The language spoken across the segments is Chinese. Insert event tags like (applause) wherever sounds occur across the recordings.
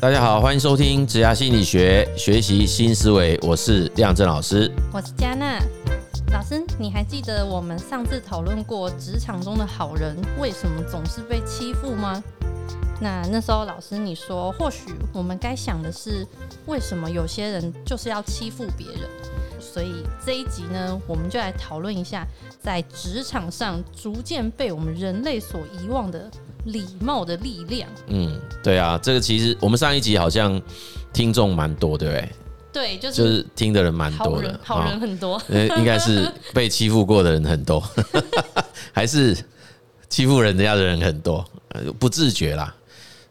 大家好，欢迎收听职涯心理学，学习新思维。我是亮正老师，我是嘉娜老师。你还记得我们上次讨论过职场中的好人为什么总是被欺负吗？那那时候老师你说，或许我们该想的是，为什么有些人就是要欺负别人？所以这一集呢，我们就来讨论一下，在职场上逐渐被我们人类所遗忘的礼貌的力量。嗯，对啊，这个其实我们上一集好像听众蛮多，对不对？对，就是就是听的人蛮多的，好人很多，呃，应该是被欺负过的人很多，(laughs) 还是欺负人家的人很多，不自觉啦。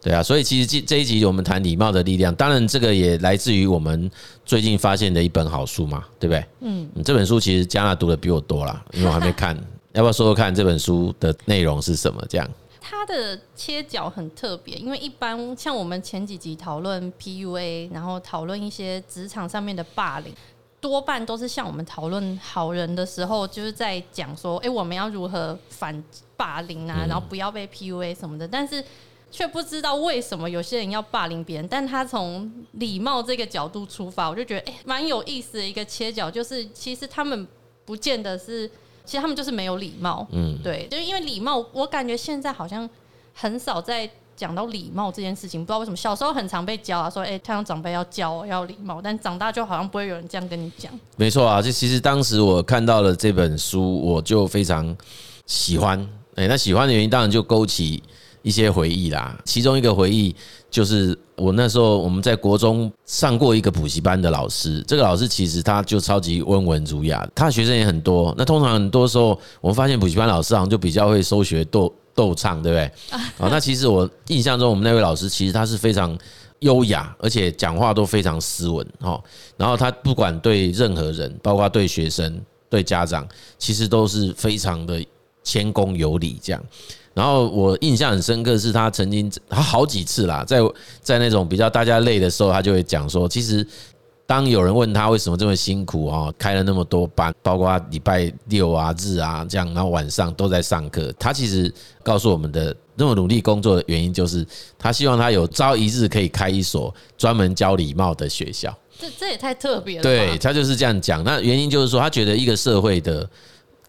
对啊，所以其实这这一集我们谈礼貌的力量，当然这个也来自于我们最近发现的一本好书嘛，对不对？嗯，这本书其实嘉娜读的比我多啦，因为我还没看，(laughs) 要不要说说看这本书的内容是什么？这样，它的切角很特别，因为一般像我们前几集讨论 PUA，然后讨论一些职场上面的霸凌，多半都是像我们讨论好人的时候，就是在讲说，哎，我们要如何反霸凌啊，然后不要被 PUA 什么的，但是。却不知道为什么有些人要霸凌别人，但他从礼貌这个角度出发，我就觉得哎，蛮有意思的一个切角，就是其实他们不见得是，其实他们就是没有礼貌。嗯，对，就是因为礼貌，我感觉现在好像很少在讲到礼貌这件事情，不知道为什么，小时候很常被教啊，说哎，太阳长辈要教要礼貌，但长大就好像不会有人这样跟你讲。没错啊，就其实当时我看到了这本书，我就非常喜欢。哎，那喜欢的原因当然就勾起。一些回忆啦，其中一个回忆就是我那时候我们在国中上过一个补习班的老师，这个老师其实他就超级温文儒雅，他的学生也很多。那通常很多时候我们发现补习班老师好像就比较会收学逗逗唱，对不对？啊，(laughs) 那其实我印象中我们那位老师其实他是非常优雅，而且讲话都非常斯文哈。然后他不管对任何人，包括对学生、对家长，其实都是非常的谦恭有礼这样。然后我印象很深刻，是他曾经他好几次啦，在在那种比较大家累的时候，他就会讲说，其实当有人问他为什么这么辛苦啊，开了那么多班，包括礼拜六啊、日啊这样，然后晚上都在上课，他其实告诉我们的那么努力工作的原因，就是他希望他有朝一日可以开一所专门教礼貌的学校。这这也太特别了。对，他就是这样讲。那原因就是说，他觉得一个社会的。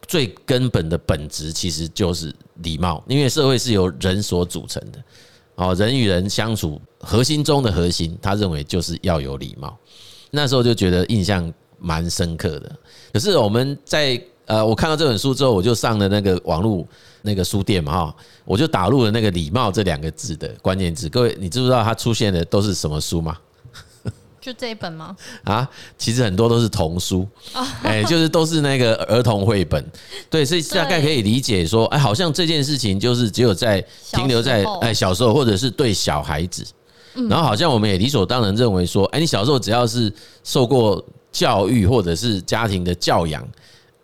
最根本的本质其实就是礼貌，因为社会是由人所组成的，哦，人与人相处核心中的核心，他认为就是要有礼貌。那时候就觉得印象蛮深刻的。可是我们在呃，我看到这本书之后，我就上了那个网络那个书店嘛，哈，我就打入了那个“礼貌”这两个字的关键字。各位，你知不知道它出现的都是什么书吗？就这一本吗？啊，其实很多都是童书，哎，就是都是那个儿童绘本，对，所以大概可以理解说，哎，好像这件事情就是只有在停留在哎小时候，或者是对小孩子，然后好像我们也理所当然认为说，哎，你小时候只要是受过教育或者是家庭的教养，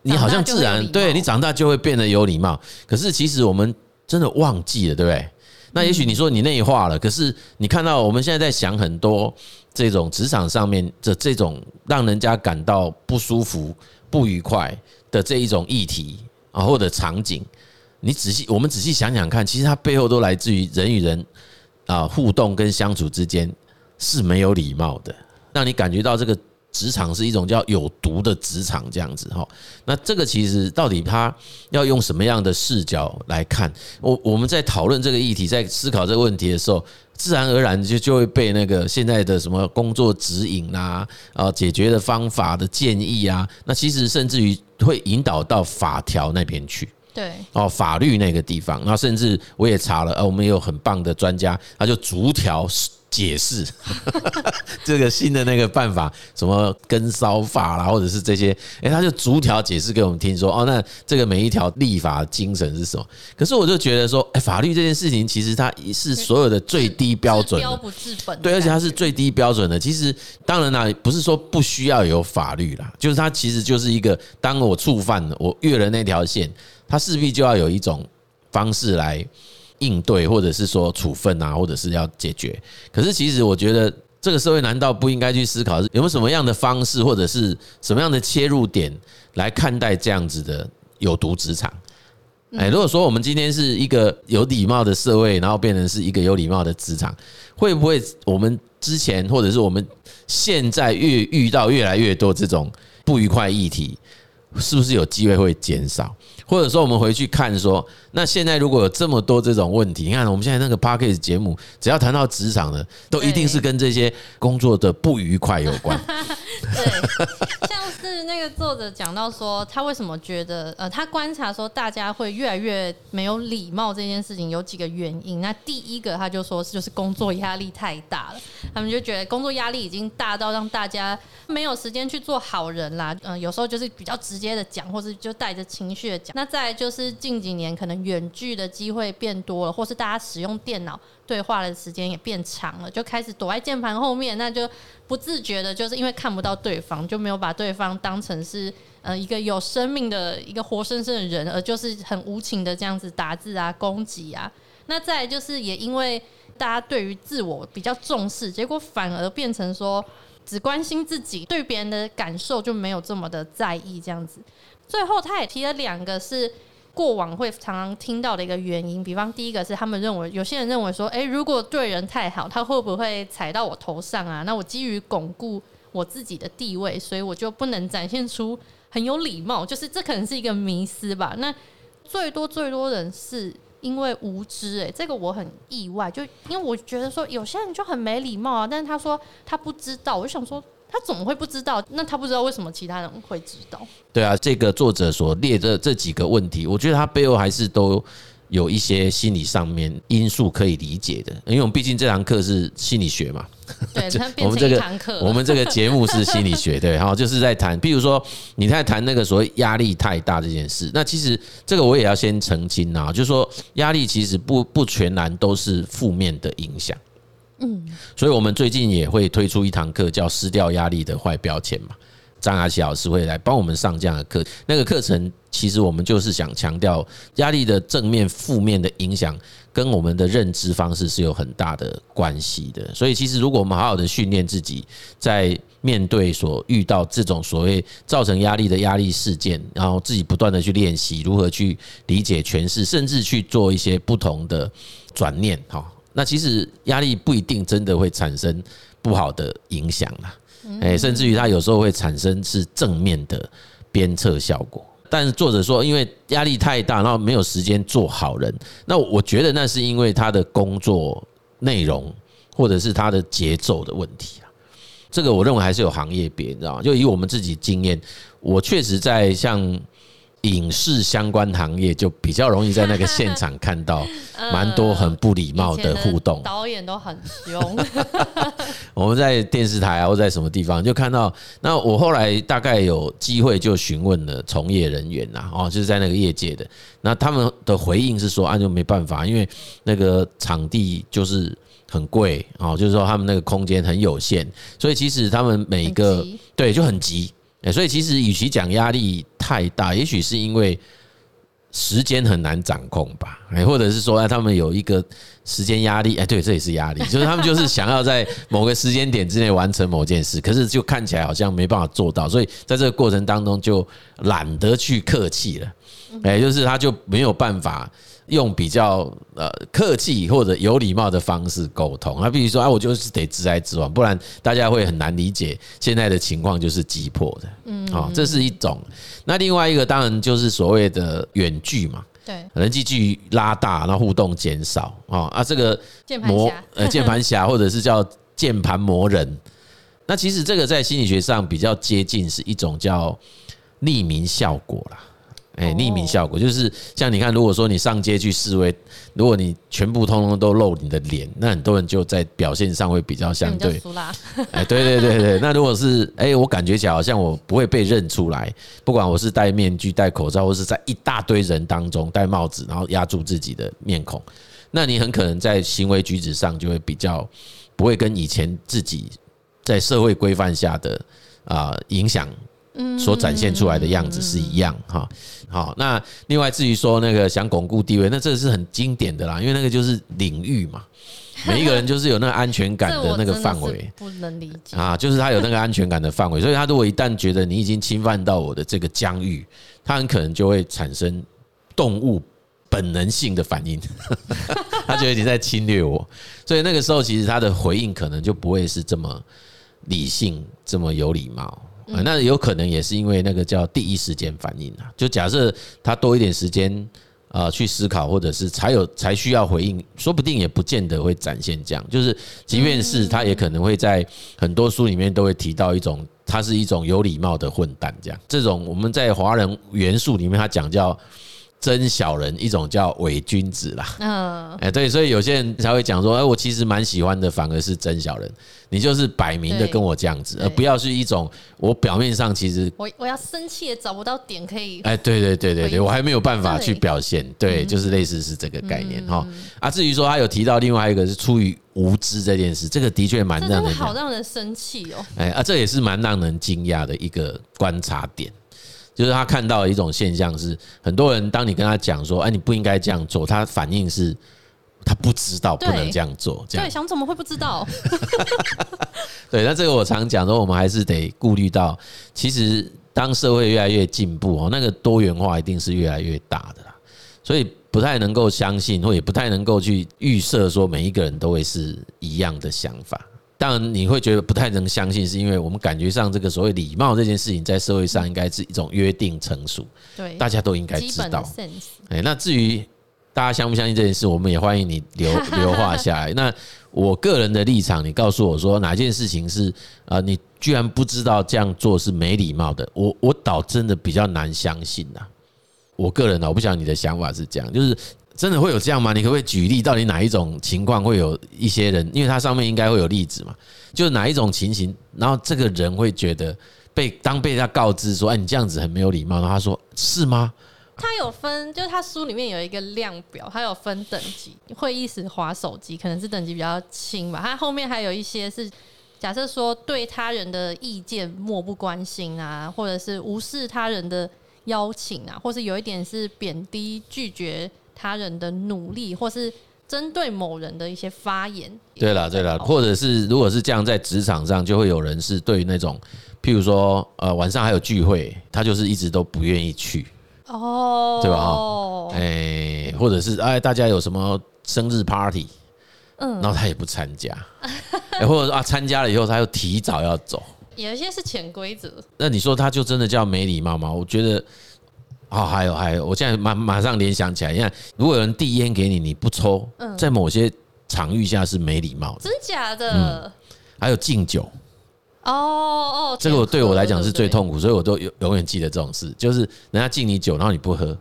你好像自然对你长大就会变得有礼貌。可是其实我们真的忘记了，对不对？那也许你说你内化了，可是你看到我们现在在想很多。这种职场上面的这种让人家感到不舒服、不愉快的这一种议题啊，或者场景，你仔细我们仔细想想看，其实它背后都来自于人与人啊互动跟相处之间是没有礼貌的，让你感觉到这个。职场是一种叫有毒的职场，这样子哈。那这个其实到底他要用什么样的视角来看？我我们在讨论这个议题，在思考这个问题的时候，自然而然就就会被那个现在的什么工作指引啊、啊解决的方法的建议啊，那其实甚至于会引导到法条那边去。对哦，法律那个地方，然后甚至我也查了，呃，我们也有很棒的专家，他就逐条解释 (laughs) 这个新的那个办法，什么跟骚法啦，或者是这些，诶，他就逐条解释给我们听，说哦，那这个每一条立法精神是什么？可是我就觉得说，诶，法律这件事情其实它是所有的最低标准，标不治本，对，而且它是最低标准的。其实当然啦，不是说不需要有法律啦，就是它其实就是一个，当我触犯了，我越了那条线。他势必就要有一种方式来应对，或者是说处分啊，或者是要解决。可是其实我觉得，这个社会难道不应该去思考，有没有什么样的方式，或者是什么样的切入点来看待这样子的有毒职场？哎，如果说我们今天是一个有礼貌的社会，然后变成是一个有礼貌的职场，会不会我们之前或者是我们现在越遇到越来越多这种不愉快议题，是不是有机会会减少？或者说，我们回去看说，那现在如果有这么多这种问题，你看我们现在那个 Podcast 节目，只要谈到职场的，都一定是跟这些工作的不愉快有关。(laughs) (laughs) 对，像是那个作者讲到说，他为什么觉得呃，他观察说大家会越来越没有礼貌这件事情有几个原因。那第一个，他就说是就是工作压力太大了，他们就觉得工作压力已经大到让大家没有时间去做好人啦。嗯，有时候就是比较直接的讲，或是就带着情绪的讲。那再就是近几年可能远距的机会变多了，或是大家使用电脑对话的时间也变长了，就开始躲在键盘后面，那就不自觉的，就是因为看不到对方，就没有把对方当成是呃一个有生命的一个活生生的人，而就是很无情的这样子打字啊、攻击啊。那再就是也因为大家对于自我比较重视，结果反而变成说只关心自己，对别人的感受就没有这么的在意这样子。最后，他也提了两个是过往会常常听到的一个原因，比方第一个是他们认为有些人认为说，诶，如果对人太好，他会不会踩到我头上啊？那我基于巩固我自己的地位，所以我就不能展现出很有礼貌，就是这可能是一个迷思吧。那最多最多人是因为无知，诶，这个我很意外，就因为我觉得说有些人就很没礼貌啊，但是他说他不知道，我就想说。他怎么会不知道？那他不知道为什么其他人会知道？对啊，这个作者所列的这几个问题，我觉得他背后还是都有一些心理上面因素可以理解的。因为我们毕竟这堂课是心理学嘛，对，(laughs) 我们这个我们这个节目是心理学，对，然后 (laughs) 就是在谈，比如说你在谈那个所谓压力太大这件事，那其实这个我也要先澄清啊，就是说压力其实不不全然都是负面的影响。嗯，所以我们最近也会推出一堂课，叫“失掉压力的坏标签”嘛。张阿喜老师会来帮我们上这样的课。那个课程其实我们就是想强调，压力的正面、负面的影响跟我们的认知方式是有很大的关系的。所以，其实如果我们好好的训练自己，在面对所遇到这种所谓造成压力的压力事件，然后自己不断的去练习如何去理解、诠释，甚至去做一些不同的转念，哈。那其实压力不一定真的会产生不好的影响啦，诶，甚至于它有时候会产生是正面的鞭策效果。但是作者说，因为压力太大，然后没有时间做好人。那我觉得那是因为他的工作内容或者是他的节奏的问题啊。这个我认为还是有行业别，你知道吗？就以我们自己经验，我确实在像。影视相关行业就比较容易在那个现场看到 (laughs) 蛮多很不礼貌的互动，导演都很凶。(laughs) 我们在电视台啊，或在什么地方就看到。那我后来大概有机会就询问了从业人员呐，哦，就是在那个业界的。那他们的回应是说，啊，就没办法，因为那个场地就是很贵哦，就是说他们那个空间很有限，所以其实他们每一个对就很急。所以其实与其讲压力太大，也许是因为时间很难掌控吧，哎，或者是说，他们有一个时间压力，哎，对，这也是压力，就是他们就是 (laughs) 想要在某个时间点之内完成某件事，可是就看起来好像没办法做到，所以在这个过程当中就懒得去客气了，哎，就是他就没有办法。用比较呃客气或者有礼貌的方式沟通，那比如说啊，我就是得直来直往，不然大家会很难理解现在的情况就是急迫的，嗯，啊，这是一种。那另外一个当然就是所谓的远距嘛，对，人际距离拉大，那互动减少。啊啊，这个磨呃键盘侠 (laughs) 或者是叫键盘魔人，那其实这个在心理学上比较接近是一种叫匿名效果啦。哎，匿名效果就是像你看，如果说你上街去示威，如果你全部通通都露你的脸，那很多人就在表现上会比较相对。哎，对对对对，那如果是哎，我感觉起来好像我不会被认出来，不管我是戴面具、戴口罩，或是在一大堆人当中戴帽子，然后压住自己的面孔，那你很可能在行为举止上就会比较不会跟以前自己在社会规范下的啊影响。所展现出来的样子是一样哈，好，那另外至于说那个想巩固地位，那这是很经典的啦，因为那个就是领域嘛，每一个人就是有那个安全感的 (laughs) 那个范围，不能理解。啊，就是他有那个安全感的范围，所以他如果一旦觉得你已经侵犯到我的这个疆域，他很可能就会产生动物本能性的反应，(laughs) 他觉得你在侵略我，所以那个时候其实他的回应可能就不会是这么理性、这么有礼貌。那有可能也是因为那个叫第一时间反应啊，就假设他多一点时间。啊，去思考，或者是才有才需要回应，说不定也不见得会展现这样。就是，即便是他，也可能会在很多书里面都会提到一种，他是一种有礼貌的混蛋，这样。这种我们在华人元素里面，他讲叫。真小人，一种叫伪君子啦。嗯，哎，对，所以有些人才会讲说，哎，我其实蛮喜欢的，反而是真小人。你就是摆明的跟我这样子，而不要是一种我表面上其实我我要生气也找不到点可以。哎，对对对对对，我还没有办法去表现。对，就是类似是这个概念哈。啊，至于说他有提到另外一个是出于无知这件事，这个的确蛮让人好让人生气哦。哎啊，这也是蛮让人惊讶的一个观察点。就是他看到的一种现象是，很多人当你跟他讲说，哎，你不应该这样做，他反应是，他不知道不能这样做，这样。对，想怎么会不知道？(laughs) 对，那这个我常讲说，我们还是得顾虑到，其实当社会越来越进步哦，那个多元化一定是越来越大的啦，所以不太能够相信，或也不太能够去预设说每一个人都会是一样的想法。当然，你会觉得不太能相信，是因为我们感觉上这个所谓礼貌这件事情，在社会上应该是一种约定成熟，对，大家都应该知道。哎，那至于大家相不相信这件事，我们也欢迎你留 (laughs) 留话下来。那我个人的立场，你告诉我说哪件事情是啊，你居然不知道这样做是没礼貌的，我我倒真的比较难相信呐。我个人呢，我不晓得你的想法是这样，就是。真的会有这样吗？你可不可以举例，到底哪一种情况会有一些人？因为它上面应该会有例子嘛，就是哪一种情形，然后这个人会觉得被当被他告知说：“哎，你这样子很没有礼貌。”然后他说：“是吗？”他有分，就是他书里面有一个量表，他有分等级。会议时划手机可能是等级比较轻吧。他后面还有一些是假设说对他人的意见漠不关心啊，或者是无视他人的邀请啊，或是有一点是贬低拒绝。他人的努力，或是针对某人的一些发言。对了，对了，或者是如果是这样，在职场上就会有人是对于那种，譬如说，呃，晚上还有聚会，他就是一直都不愿意去。哦，对吧？哦，哎，或者是哎，大家有什么生日 party，嗯，然后他也不参加，(laughs) 或者说啊，参加了以后他又提早要走。有一些是潜规则。那你说他就真的叫没礼貌吗？我觉得。哦，还有还有，我现在马马上联想起来，你看，如果有人递烟给你，你不抽，在某些场域下是没礼貌的。真假的？嗯，还有敬酒。哦哦，这个我对我来讲是最痛苦，所以我都永永远记得这种事，就是人家敬你酒，然后你不喝。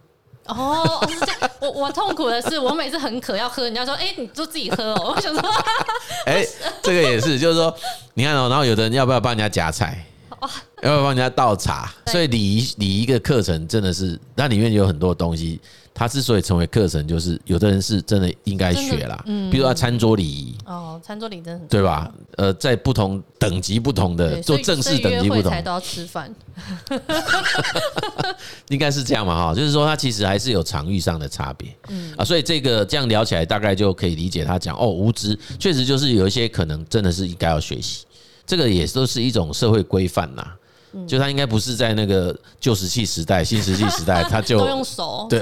哦，是这样。我我痛苦的是，我每次很渴要喝，人家说，哎，你就自己喝哦。我想说，(laughs) 哎，这个也是，就是说，你看哦，然后有的人要不要帮人家夹菜？(laughs) 要不要帮人家倒茶？所以礼仪礼仪一个课程真的是，那里面有很多东西。它之所以成为课程，就是有的人是真的应该学啦。嗯，比如说餐桌礼仪。哦，餐桌礼仪真的很对吧？呃，在不同等级不同的做正式等级不同，都要吃饭。(laughs) 应该是这样嘛？哈，就是说，它其实还是有场域上的差别。嗯啊，所以这个这样聊起来，大概就可以理解他讲哦，无知确实就是有一些可能真的是应该要学习。这个也都是一种社会规范呐，就他应该不是在那个旧石器时代、(laughs) 新石器时代，他就都用手对，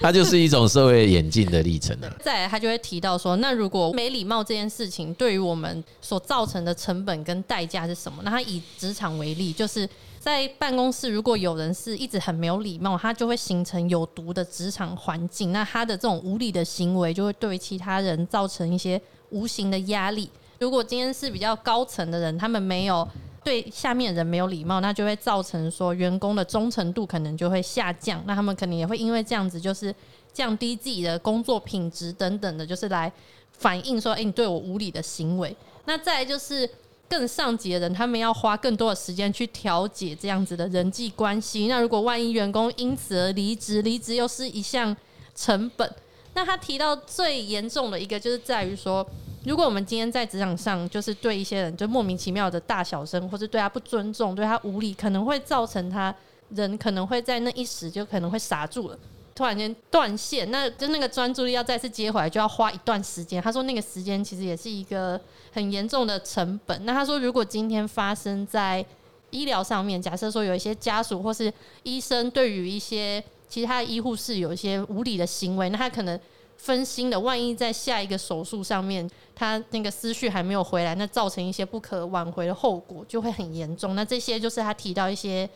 他 (laughs) 就是一种社会演进的历程。再来，他就会提到说，那如果没礼貌这件事情对于我们所造成的成本跟代价是什么？那他以职场为例，就是在办公室，如果有人是一直很没有礼貌，他就会形成有毒的职场环境。那他的这种无理的行为，就会对其他人造成一些无形的压力。如果今天是比较高层的人，他们没有对下面人没有礼貌，那就会造成说员工的忠诚度可能就会下降。那他们可能也会因为这样子，就是降低自己的工作品质等等的，就是来反映说，诶，你对我无理的行为。那再来就是更上级的人，他们要花更多的时间去调解这样子的人际关系。那如果万一员工因此而离职，离职又是一项成本。那他提到最严重的一个，就是在于说。如果我们今天在职场上，就是对一些人就莫名其妙的大小声，或是对他不尊重、对他无理，可能会造成他人可能会在那一时就可能会傻住了，突然间断线，那就那个专注力要再次接回来，就要花一段时间。他说那个时间其实也是一个很严重的成本。那他说，如果今天发生在医疗上面，假设说有一些家属或是医生对于一些其他的医护是有一些无理的行为，那他可能分心的，万一在下一个手术上面，他那个思绪还没有回来，那造成一些不可挽回的后果，就会很严重。那这些就是他提到一些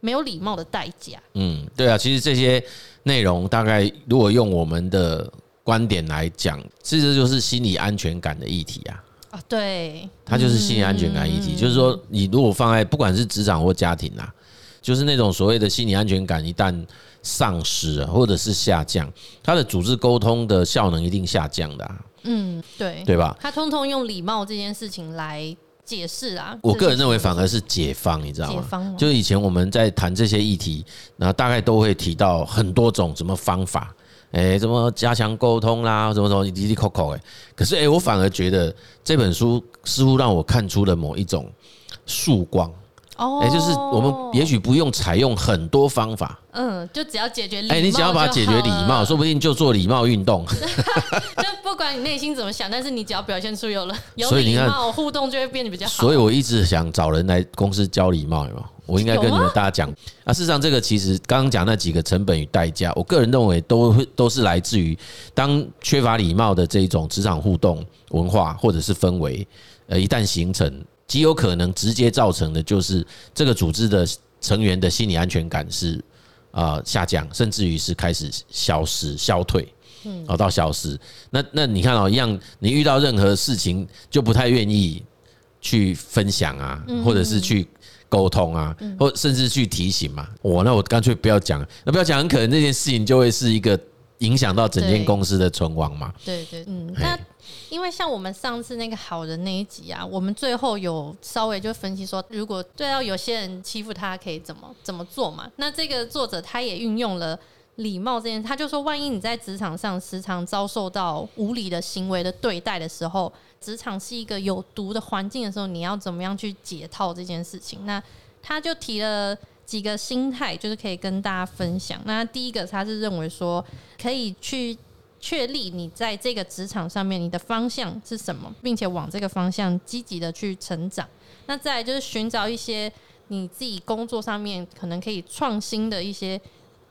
没有礼貌的代价。嗯，对啊，其实这些内容大概如果用我们的观点来讲，其实就是心理安全感的议题啊。啊，对，它就是心理安全感议题，就是说，你如果放在不管是职场或家庭啊，就是那种所谓的心理安全感一旦丧失了或者是下降，它的组织沟通的效能一定下降的。嗯，对，对吧？他通通用礼貌这件事情来解释啊。我个人认为反而是解放，你知道吗？就以前我们在谈这些议题，那大概都会提到很多种什么方法。哎，怎么加强沟通啦？什么什么滴滴扣扣？哎，可是哎，我反而觉得这本书似乎让我看出了某一种曙光。哦，也，就是我们也许不用采用很多方法，嗯，就只要解决礼貌，哎，你只要把解决礼貌，说不定就做礼貌运动。(laughs) 就不管你内心怎么想，但是你只要表现出有了 (laughs) 有礼貌互动，就会变得比较好。所以我一直想找人来公司教礼貌，有没有？我应该跟你们大家讲啊，事实上，这个其实刚刚讲那几个成本与代价，我个人认为都会都是来自于当缺乏礼貌的这一种职场互动文化或者是氛围，呃，一旦形成，极有可能直接造成的就是这个组织的成员的心理安全感是啊下降，甚至于是开始消失、消退，嗯，到消失。那那你看哦，一样，你遇到任何事情就不太愿意去分享啊，或者是去。沟通啊，或甚至去提醒嘛，我那我干脆不要讲，那不要讲，很可能这件事情就会是一个影响到整间公司的存亡嘛。对对，嗯，那因为像我们上次那个好人那一集啊，我们最后有稍微就分析说，如果对到有些人欺负他，可以怎么怎么做嘛？那这个作者他也运用了。礼貌这件，他就说，万一你在职场上时常遭受到无理的行为的对待的时候，职场是一个有毒的环境的时候，你要怎么样去解套这件事情？那他就提了几个心态，就是可以跟大家分享。那第一个，他是认为说，可以去确立你在这个职场上面你的方向是什么，并且往这个方向积极的去成长。那再来就是寻找一些你自己工作上面可能可以创新的一些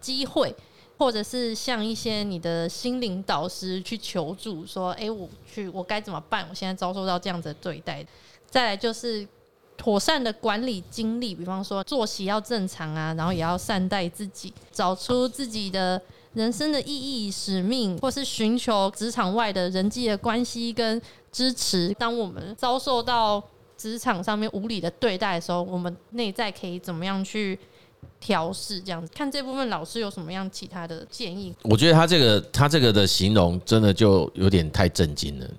机会。或者是向一些你的心灵导师去求助，说：“哎，我去，我该怎么办？我现在遭受到这样子的对待。”再来就是妥善的管理精力，比方说作息要正常啊，然后也要善待自己，找出自己的人生的意义、使命，或是寻求职场外的人际的关系跟支持。当我们遭受到职场上面无理的对待的时候，我们内在可以怎么样去？调试这样子，看这部分老师有什么样其他的建议？我觉得他这个他这个的形容真的就有点太震惊了。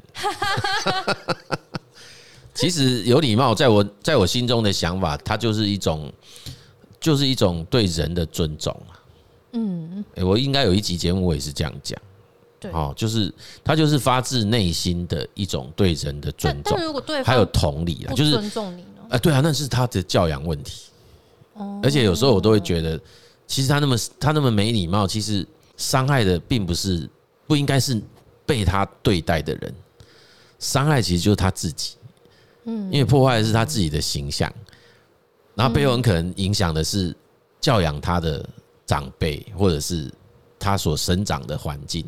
其实有礼貌，在我在我心中的想法，它就是一种就是一种对人的尊重啊。嗯，我应该有一集节目我也是这样讲。对，哦，就是他就是发自内心的一种对人的尊重。如果对还有同理啊，就是尊重你呢？啊，对啊，那是他的教养问题。而且有时候我都会觉得，其实他那么他那么没礼貌，其实伤害的并不是不应该是被他对待的人，伤害其实就是他自己。嗯，因为破坏的是他自己的形象，然后背后很可能影响的是教养他的长辈，或者是他所生长的环境，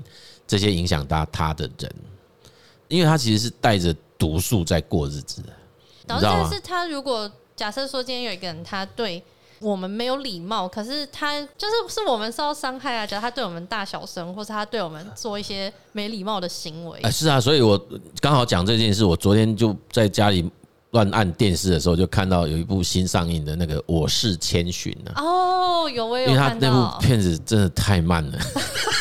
这些影响到他的人，因为他其实是带着毒素在过日子的。你知道吗？是他如果假设说今天有一个人，他对。我们没有礼貌，可是他就是是我们受到伤害啊！假如他对我们大小声，或是他对我们做一些没礼貌的行为，哎，是啊，所以我刚好讲这件事。我昨天就在家里乱按电视的时候，就看到有一部新上映的那个《我是千寻》了。哦，有我有？因为他那部片子真的太慢了，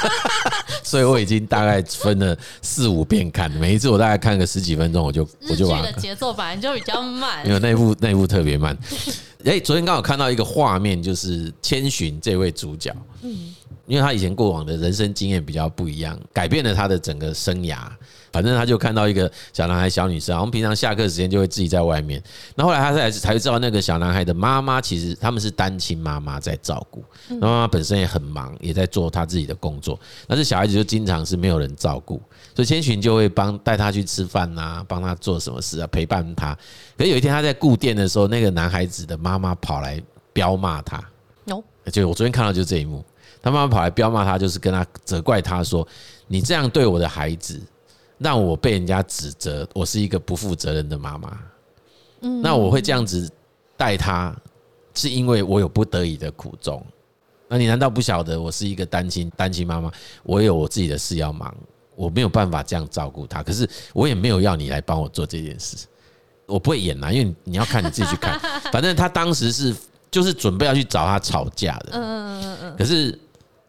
(laughs) 所以我已经大概分了四五遍看，每一次我大概看个十几分钟，我就我就把的节奏本来就比较慢，没有那部那部特别慢。(laughs) 哎，昨天刚好看到一个画面，就是千寻这位主角，嗯，因为他以前过往的人生经验比较不一样，改变了他的整个生涯。反正他就看到一个小男孩、小女生，我们平常下课时间就会自己在外面。那后来他才才知道，那个小男孩的妈妈其实他们是单亲妈妈在照顾，那妈妈本身也很忙，也在做他自己的工作。但是小孩子就经常是没有人照顾，所以千寻就会帮带他去吃饭啊，帮他做什么事啊，陪伴他。可是有一天他在顾店的时候，那个男孩子的妈妈跑来飙骂他。有，就我昨天看到就是这一幕。他妈妈跑来飙骂他，就是跟他责怪他说：“你这样对我的孩子，让我被人家指责我是一个不负责任的妈妈。嗯，那我会这样子带他，是因为我有不得已的苦衷。那你难道不晓得我是一个单亲单亲妈妈？我有我自己的事要忙，我没有办法这样照顾他。可是我也没有要你来帮我做这件事。”我不会演啦，因为你要看你自己去看。(laughs) 反正他当时是就是准备要去找他吵架的。嗯嗯嗯嗯。可是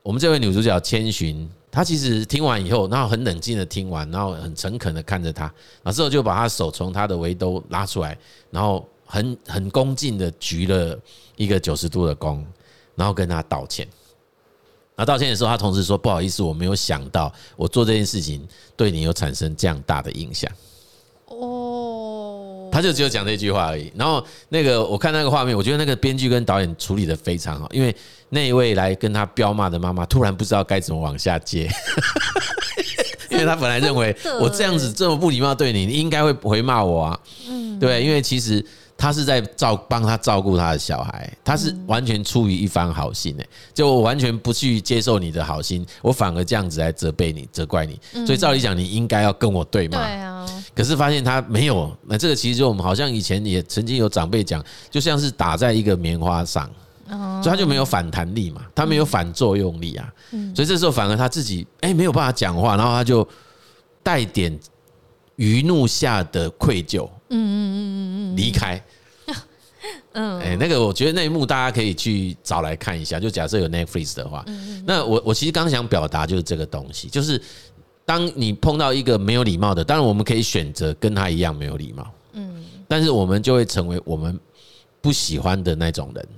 我们这位女主角千寻，她其实听完以后，然后很冷静的听完，然后很诚恳的看着他，然后之后就把他手从他的围兜拉出来，然后很很恭敬的鞠了一个九十度的躬，然后跟他道歉。然后道歉的时候，他同时说：“不好意思，我没有想到我做这件事情对你有产生这样大的影响。”哦他就只有讲这句话而已。然后那个我看那个画面，我觉得那个编剧跟导演处理得非常好，因为那一位来跟他彪骂的妈妈突然不知道该怎么往下接，(laughs) 因为他本来认为我这样子这么不礼貌对你，你应该会回骂我啊。嗯，对，因为其实。他是在照帮他照顾他的小孩，他是完全出于一番好心诶，就我完全不去接受你的好心，我反而这样子来责备你、责怪你，所以照理讲你应该要跟我对骂。可是发现他没有，那这个其实就我们好像以前也曾经有长辈讲，就像是打在一个棉花上，所以他就没有反弹力嘛，他没有反作用力啊，所以这时候反而他自己哎没有办法讲话，然后他就带点余怒下的愧疚。嗯嗯嗯嗯离开。(laughs) 嗯，哎，那个我觉得那一幕大家可以去找来看一下。就假设有 Netflix 的话，那我我其实刚想表达就是这个东西，就是当你碰到一个没有礼貌的，当然我们可以选择跟他一样没有礼貌，嗯，但是我们就会成为我们不喜欢的那种人。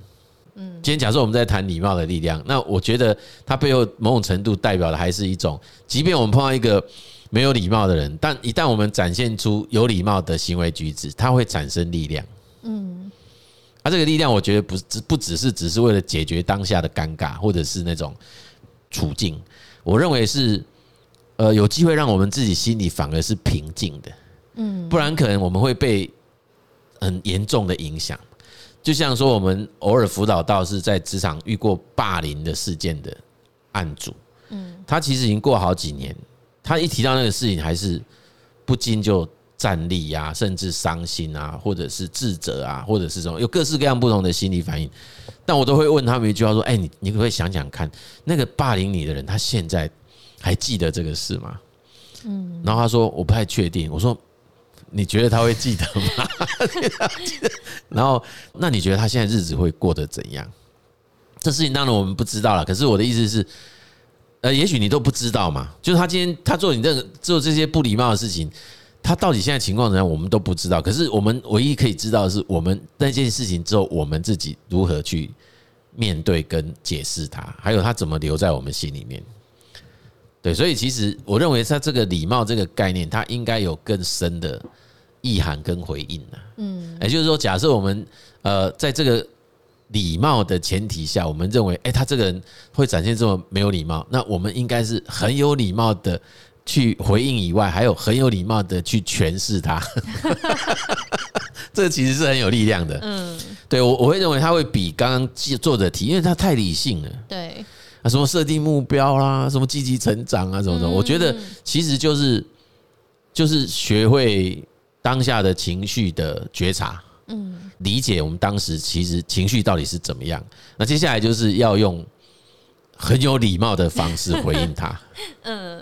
嗯，今天假设我们在谈礼貌的力量，那我觉得它背后某种程度代表的还是一种，即便我们碰到一个。没有礼貌的人，但一旦我们展现出有礼貌的行为举止，它会产生力量。嗯，啊，这个力量，我觉得不只不只是只是为了解决当下的尴尬，或者是那种处境。我认为是，呃，有机会让我们自己心里反而是平静的。嗯，不然可能我们会被很严重的影响。就像说，我们偶尔辅导到是在职场遇过霸凌的事件的案主，嗯，他其实已经过好几年。他一提到那个事情，还是不禁就站立呀，甚至伤心啊，或者是自责啊，或者是什么，有各式各样不同的心理反应。但我都会问他们一句话说：“哎，你你可不可以想想看，那个霸凌你的人，他现在还记得这个事吗？”嗯，然后他说：“我不太确定。”我说：“你觉得他会记得吗？” (laughs) 然后，那你觉得他现在日子会过得怎样？这事情当然我们不知道了。可是我的意思是。呃，也许你都不知道嘛，就是他今天他做你这个做这些不礼貌的事情，他到底现在情况怎样，我们都不知道。可是我们唯一可以知道的是，我们那件事情之后，我们自己如何去面对跟解释他，还有他怎么留在我们心里面。对，所以其实我认为他这个礼貌这个概念，它应该有更深的意涵跟回应呢。嗯，也就是说，假设我们呃在这个。礼貌的前提下，我们认为，哎，他这个人会展现这么没有礼貌，那我们应该是很有礼貌的去回应以外，还有很有礼貌的去诠释他。(laughs) (laughs) 这个其实是很有力量的。嗯，对我我会认为他会比刚刚作者提，因为他太理性了。对，啊，什么设定目标啦，什么积极成长啊，什么什么，我觉得其实就是就是学会当下的情绪的觉察。嗯，理解我们当时其实情绪到底是怎么样。那接下来就是要用很有礼貌的方式回应他。(laughs) 嗯，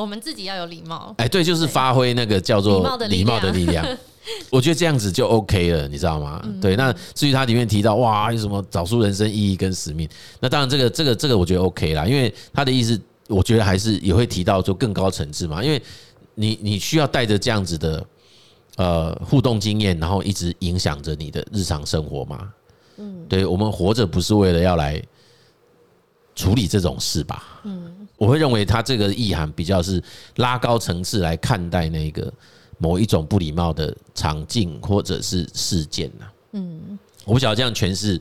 我们自己要有礼貌。哎，对，就是发挥那个叫做礼貌的力量。(laughs) 我觉得这样子就 OK 了，你知道吗？对。那至于它里面提到哇，有什么找出人生意义跟使命？那当然，这个这个这个我觉得 OK 啦，因为他的意思，我觉得还是也会提到就更高层次嘛，因为你你需要带着这样子的。呃，互动经验，然后一直影响着你的日常生活嘛。嗯，对，我们活着不是为了要来处理这种事吧？嗯，我会认为他这个意涵比较是拉高层次来看待那个某一种不礼貌的场景或者是事件呐。嗯，我不晓得这样诠释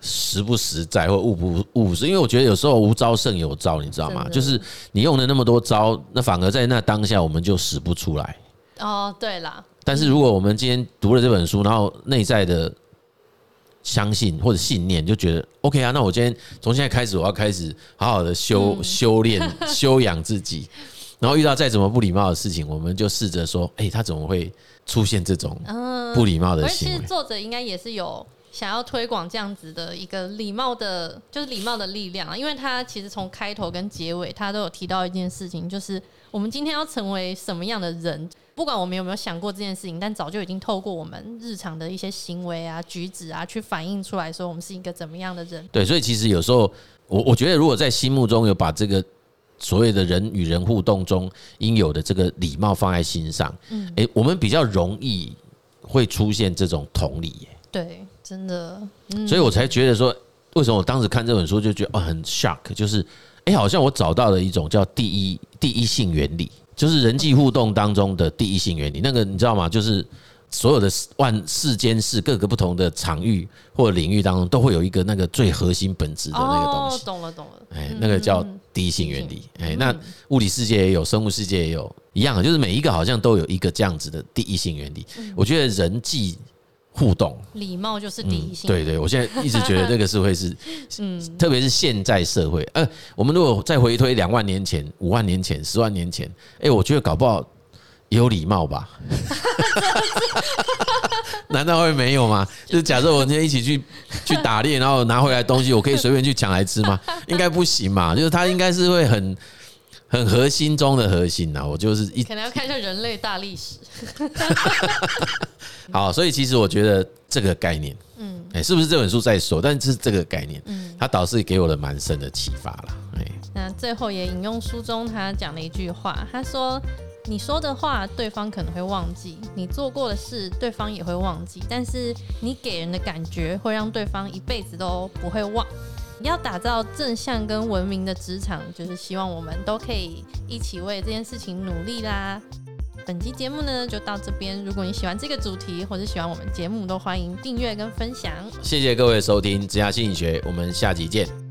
实不实在或务不务实，因为我觉得有时候无招胜有招，你知道吗？就是你用了那么多招，那反而在那当下我们就使不出来。哦，对啦。但是如果我们今天读了这本书，然后内在的相信或者信念，就觉得 OK 啊。那我今天从现在开始，我要开始好好的修、嗯、修炼、(laughs) 修养自己。然后遇到再怎么不礼貌的事情，我们就试着说：哎，他怎么会出现这种不礼貌的行为？其实作者应该也是有想要推广这样子的一个礼貌的，就是礼貌的力量啊。因为他其实从开头跟结尾，他都有提到一件事情，就是我们今天要成为什么样的人。不管我们有没有想过这件事情，但早就已经透过我们日常的一些行为啊、举止啊，去反映出来说我们是一个怎么样的人。对，所以其实有时候我我觉得，如果在心目中有把这个所谓的人与人互动中应有的这个礼貌放在心上，嗯，诶，我们比较容易会出现这种同理耶。对，真的。所以我才觉得说，为什么我当时看这本书就觉得哦很 shock，就是诶，好像我找到了一种叫第一第一性原理。就是人际互动当中的第一性原理，那个你知道吗？就是所有的万世间事，各个不同的场域或领域当中，都会有一个那个最核心本质的那个东西。哦，懂了懂了。哎，那个叫第一性原理。哎，那物理世界也有，生物世界也有一样，就是每一个好像都有一个这样子的第一性原理。我觉得人际。互动，礼貌就是第一性。对对，我现在一直觉得这个是会是，(laughs) 嗯，特别是现在社会，呃，我们如果再回推两万年前、五万年前、十万年前，哎，我觉得搞不好也有礼貌吧？(laughs) 难道会没有吗？就是假设我今天一起去去打猎，然后拿回来东西，我可以随便去抢来吃吗？应该不行嘛？就是他应该是会很。很核心中的核心呐，我就是一可能要看一下人类大历史。好，所以其实我觉得这个概念，嗯，哎，是不是这本书在说？但是这个概念，嗯，它倒是给我了蛮深的启发啦。哎，那最后也引用书中他讲的一句话，他说：“你说的话，对方可能会忘记；你做过的事，对方也会忘记。但是你给人的感觉，会让对方一辈子都不会忘。”要打造正向跟文明的职场，就是希望我们都可以一起为这件事情努力啦。本期节目呢就到这边，如果你喜欢这个主题或者喜欢我们节目，都欢迎订阅跟分享。谢谢各位收听《职涯心理学》，我们下集见。